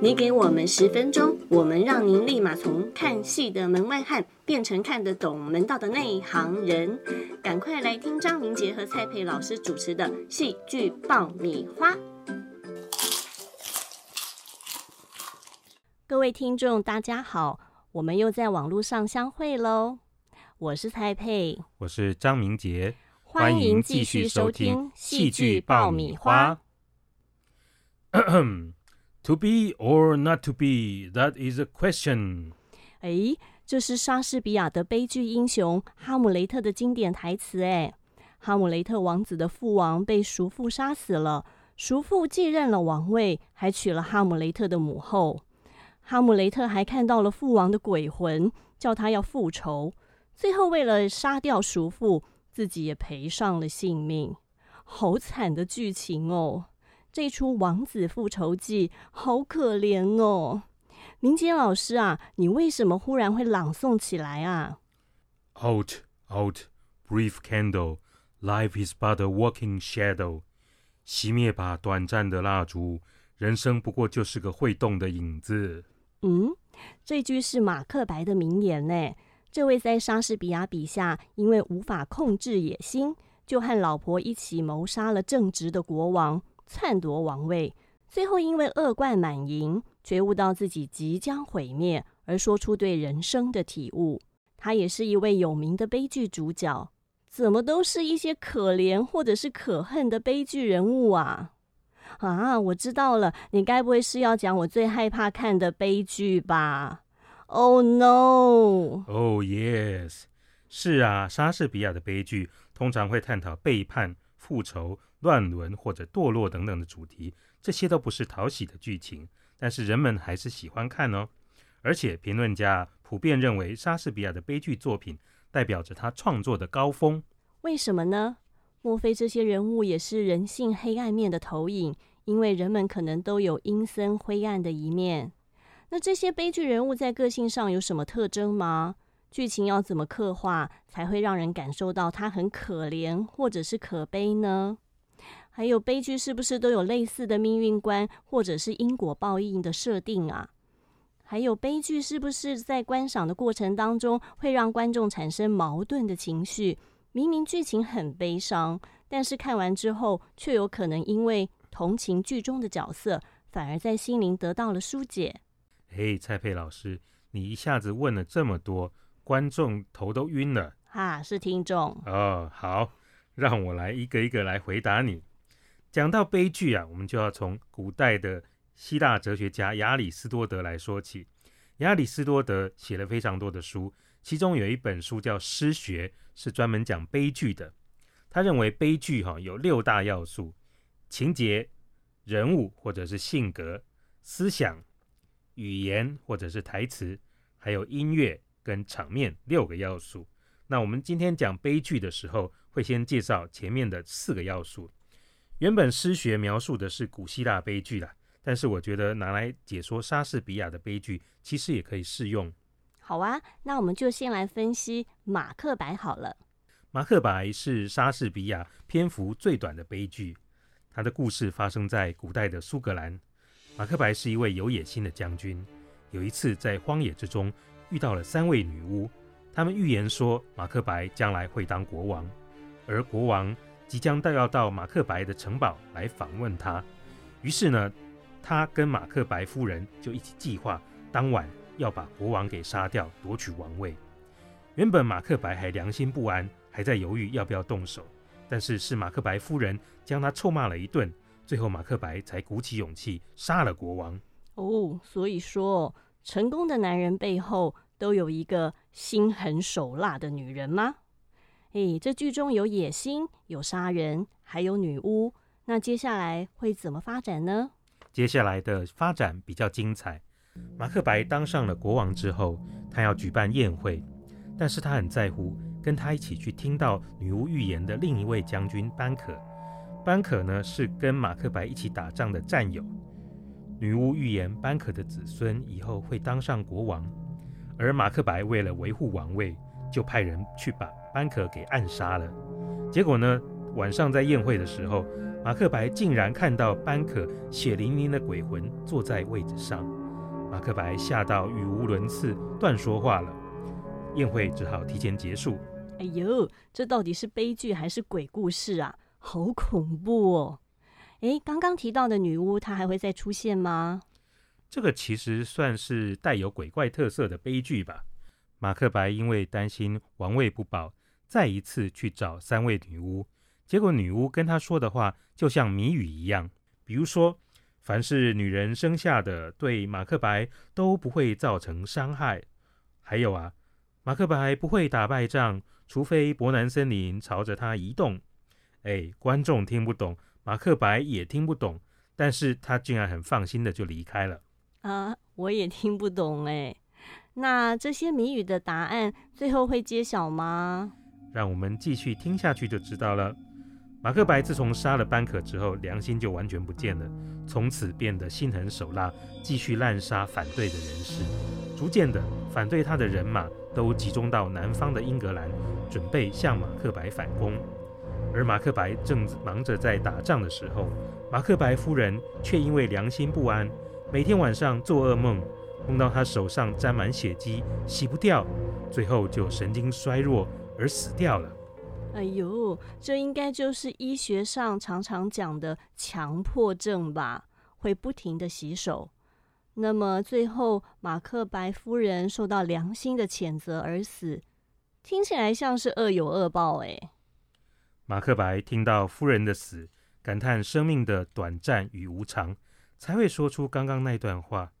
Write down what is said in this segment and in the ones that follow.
你给我们十分钟，我们让您立马从看戏的门外汉变成看得懂门道的内行人。赶快来听张明杰和蔡佩老师主持的戏剧爆米花。各位听众，大家好，我们又在网络上相会喽。我是蔡佩，我是张明杰，欢迎继续收听戏剧爆米花。To be or not to be, that is a question。哎，这是莎士比亚的悲剧英雄哈姆雷特的经典台词。哎，哈姆雷特王子的父王被叔父杀死了，叔父继任了王位，还娶了哈姆雷特的母后。哈姆雷特还看到了父王的鬼魂，叫他要复仇。最后为了杀掉叔父，自己也赔上了性命。好惨的剧情哦！这出《王子复仇记》好可怜哦。明杰老师啊，你为什么忽然会朗诵起来啊 Out, out, brief candle, life is but a walking shadow。熄灭吧，短暂的蜡烛，人生不过就是个会动的影子。嗯，这句是马克白的名言呢。这位在莎士比亚笔下，因为无法控制野心，就和老婆一起谋杀了正直的国王，篡夺王位。最后因为恶贯满盈，觉悟到自己即将毁灭，而说出对人生的体悟。他也是一位有名的悲剧主角。怎么都是一些可怜或者是可恨的悲剧人物啊！啊，我知道了，你该不会是要讲我最害怕看的悲剧吧？Oh no！Oh yes，是啊，莎士比亚的悲剧通常会探讨背叛、复仇、乱伦或者堕落等等的主题，这些都不是讨喜的剧情，但是人们还是喜欢看哦。而且评论家普遍认为，莎士比亚的悲剧作品代表着他创作的高峰。为什么呢？莫非这些人物也是人性黑暗面的投影？因为人们可能都有阴森灰暗的一面。那这些悲剧人物在个性上有什么特征吗？剧情要怎么刻画才会让人感受到他很可怜或者是可悲呢？还有悲剧是不是都有类似的命运观或者是因果报应的设定啊？还有悲剧是不是在观赏的过程当中会让观众产生矛盾的情绪？明明剧情很悲伤，但是看完之后却有可能因为同情剧中的角色，反而在心灵得到了疏解。嘿，蔡佩老师，你一下子问了这么多，观众头都晕了。哈，是听众哦，好，让我来一个一个来回答你。讲到悲剧啊，我们就要从古代的希腊哲学家亚里士多德来说起。亚里士多德写了非常多的书，其中有一本书叫《诗学》，是专门讲悲剧的。他认为悲剧哈、有六大要素：情节、人物或者是性格、思想、语言或者是台词，还有音乐跟场面六个要素。那我们今天讲悲剧的时候，会先介绍前面的四个要素。原本诗学描述的是古希腊悲剧啦，但是我觉得拿来解说莎士比亚的悲剧，其实也可以适用。好啊，那我们就先来分析《马克白》好了。《马克白》是莎士比亚篇幅最短的悲剧，他的故事发生在古代的苏格兰。马克白是一位有野心的将军，有一次在荒野之中遇到了三位女巫，他们预言说马克白将来会当国王，而国王即将到要到马克白的城堡来访问他。于是呢，他跟马克白夫人就一起计划，当晚要把国王给杀掉，夺取王位。原本马克白还良心不安，还在犹豫要不要动手，但是是马克白夫人将他臭骂了一顿，最后马克白才鼓起勇气杀了国王。哦，所以说成功的男人背后都有一个心狠手辣的女人吗？诶，这剧中有野心，有杀人，还有女巫。那接下来会怎么发展呢？接下来的发展比较精彩。马克白当上了国王之后，他要举办宴会，但是他很在乎跟他一起去听到女巫预言的另一位将军班可。班可呢是跟马克白一起打仗的战友。女巫预言班可的子孙以后会当上国王，而马克白为了维护王位，就派人去把班可给暗杀了。结果呢，晚上在宴会的时候，马克白竟然看到班可血淋淋的鬼魂坐在位置上，马克白吓到语无伦次，断说话了。宴会只好提前结束。哎呦，这到底是悲剧还是鬼故事啊？好恐怖哦！哎，刚刚提到的女巫，她还会再出现吗？这个其实算是带有鬼怪特色的悲剧吧。马克白因为担心王位不保，再一次去找三位女巫，结果女巫跟他说的话就像谜语一样，比如说，凡是女人生下的，对马克白都不会造成伤害。还有啊，马克白不会打败仗，除非伯南森林朝着他移动。哎，观众听不懂，马克白也听不懂，但是他竟然很放心的就离开了。啊，我也听不懂哎。那这些谜语的答案最后会揭晓吗？让我们继续听下去就知道了。马克白自从杀了班可之后，良心就完全不见了，从此变得心狠手辣，继续滥杀反对的人士。逐渐的，反对他的人马都集中到南方的英格兰，准备向马克白反攻。而马克白正忙着在打仗的时候，马克白夫人却因为良心不安，每天晚上做噩梦，梦到他手上沾满血迹，洗不掉，最后就神经衰弱而死掉了。哎呦，这应该就是医学上常常讲的强迫症吧？会不停的洗手。那么最后马克白夫人受到良心的谴责而死，听起来像是恶有恶报哎。马克白听到夫人的死，感叹生命的短暂与无常，才会说出刚刚那段话。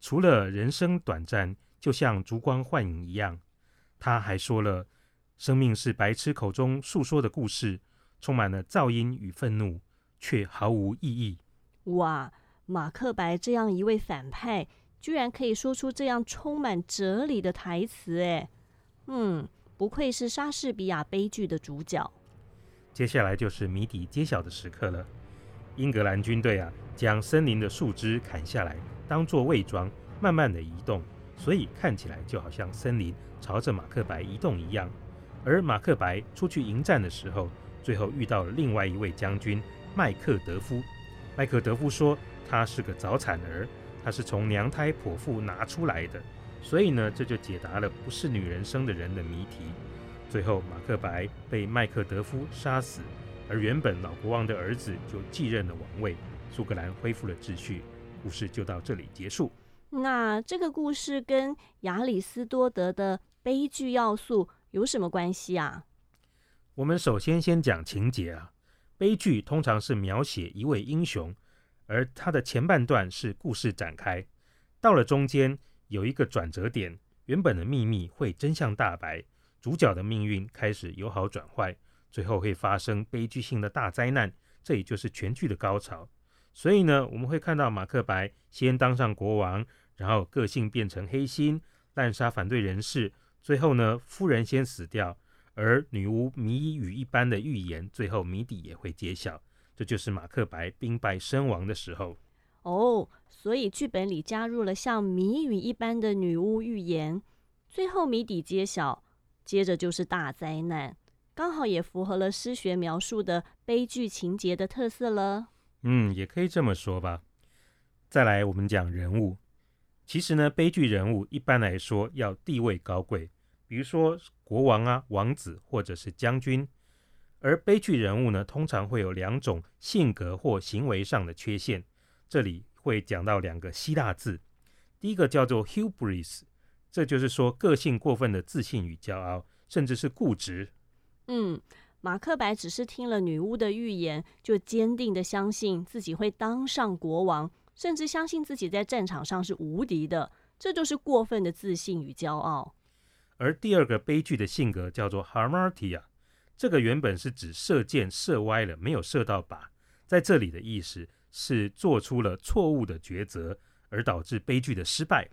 除了人生短暂，就像烛光幻影一样，他还说了，生命是白痴口中诉说的故事，充满了噪音与愤怒，却毫无意义。哇，马克白这样一位反派，居然可以说出这样充满哲理的台词，哎，嗯，不愧是莎士比亚悲剧的主角。接下来就是谜底揭晓的时刻了。英格兰军队啊，将森林的树枝砍下来，当做伪装，慢慢的移动，所以看起来就好像森林朝着马克白移动一样。而马克白出去迎战的时候，最后遇到了另外一位将军麦克德夫。麦克德夫说，他是个早产儿，他是从娘胎剖腹拿出来的，所以呢，这就解答了不是女人生的人的谜题。最后，马克白被麦克德夫杀死，而原本老国王的儿子就继任了王位，苏格兰恢复了秩序。故事就到这里结束。那这个故事跟亚里斯多德的悲剧要素有什么关系啊？我们首先先讲情节啊。悲剧通常是描写一位英雄，而它的前半段是故事展开，到了中间有一个转折点，原本的秘密会真相大白。主角的命运开始由好转坏，最后会发生悲剧性的大灾难，这也就是全剧的高潮。所以呢，我们会看到马克白先当上国王，然后个性变成黑心，滥杀反对人士，最后呢，夫人先死掉，而女巫谜语一般的预言，最后谜底也会揭晓。这就是马克白兵败身亡的时候。哦，所以剧本里加入了像谜语一般的女巫预言，最后谜底揭晓。接着就是大灾难，刚好也符合了诗学描述的悲剧情节的特色了。嗯，也可以这么说吧。再来，我们讲人物。其实呢，悲剧人物一般来说要地位高贵，比如说国王啊、王子或者是将军。而悲剧人物呢，通常会有两种性格或行为上的缺陷。这里会讲到两个希腊字，第一个叫做 hubris。这就是说，个性过分的自信与骄傲，甚至是固执。嗯，马克白只是听了女巫的预言，就坚定的相信自己会当上国王，甚至相信自己在战场上是无敌的。这就是过分的自信与骄傲。而第二个悲剧的性格叫做 Harmatia，这个原本是指射箭射歪了，没有射到靶，在这里的意思是做出了错误的抉择，而导致悲剧的失败。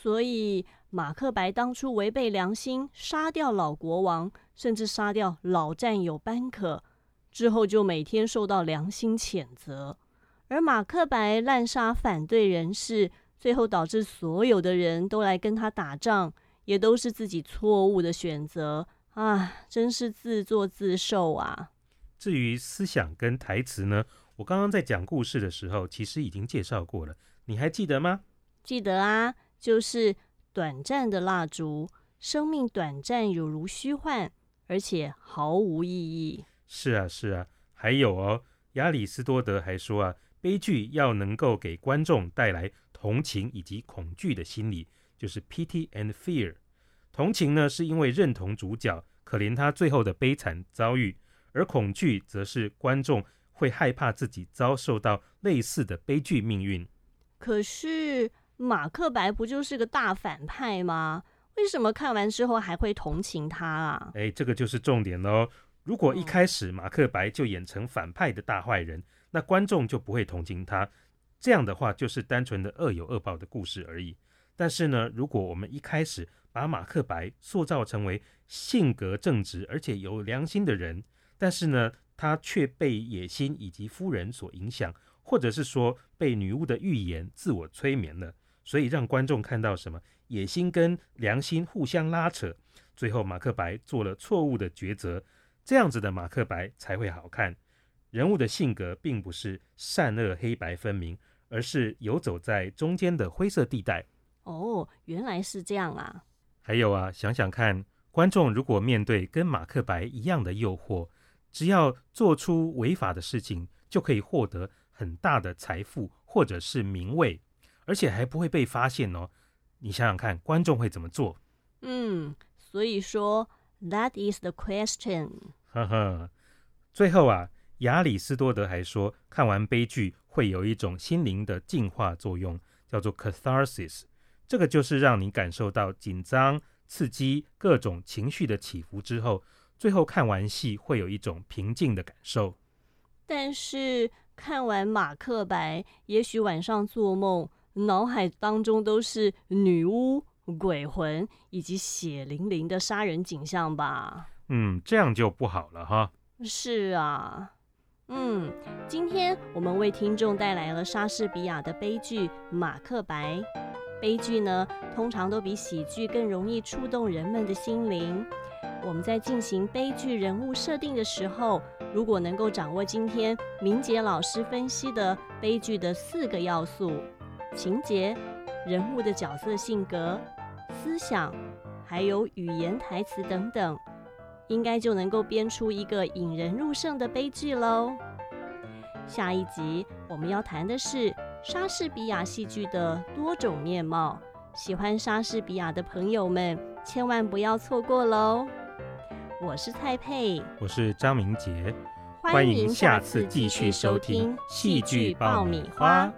所以。马克白当初违背良心，杀掉老国王，甚至杀掉老战友班可，之后就每天受到良心谴责。而马克白滥杀反对人士，最后导致所有的人都来跟他打仗，也都是自己错误的选择啊！真是自作自受啊！至于思想跟台词呢，我刚刚在讲故事的时候，其实已经介绍过了，你还记得吗？记得啊，就是短暂的蜡烛，生命短暂有如虚幻，而且毫无意义。是啊，是啊，还有哦，亚里士多德还说啊，悲剧要能够给观众带来同情以及恐惧的心理，就是 pity and fear。同情呢，是因为认同主角，可怜他最后的悲惨遭遇；而恐惧则是观众会害怕自己遭受到类似的悲剧命运。可是马克白不就是个大反派吗？为什么看完之后还会同情他啊？哎，这个就是重点喽。如果一开始马克白就演成反派的大坏人，那观众就不会同情他。这样的话，就是单纯的恶有恶报的故事而已。但是呢，如果我们一开始把马克白塑造成为性格正直而且有良心的人，但是呢，他却被野心以及夫人所影响，或者是说被女巫的预言自我催眠了，所以让观众看到什么野心跟良心互相拉扯，最后马克白做了错误的抉择，这样子的马克白才会好看。人物的性格并不是善恶黑白分明，而是游走在中间的灰色地带。哦，原来是这样啊！还有啊，想想看，观众如果面对跟马克白一样的诱惑，只要做出违法的事情，就可以获得很大的财富或者是名位，而且还不会被发现哦。你想想看，观众会怎么做？嗯，所以说，That is the question。呵呵，最后啊，亚里士多德还说，看完悲剧会有一种心灵的净化作用，叫做 catharsis。这个就是让你感受到紧张、刺激、各种情绪的起伏之后，最后看完戏会有一种平静的感受。但是看完《马克白》，也许晚上做梦，脑海当中都是女巫、鬼魂以及血淋淋的杀人景象吧？嗯，这样就不好了哈。是啊，嗯，今天我们为听众带来了莎士比亚的悲剧《马克白》。悲剧呢，通常都比喜剧更容易触动人们的心灵。我们在进行悲剧人物设定的时候，如果能够掌握今天明杰老师分析的悲剧的四个要素：情节、人物的角色性格、思想，还有语言台词等等，应该就能够编出一个引人入胜的悲剧喽。下一集我们要谈的是。莎士比亚戏剧的多种面貌，喜欢莎士比亚的朋友们千万不要错过喽！我是蔡佩，我是张明杰，欢迎下次继续收听戏剧爆米花。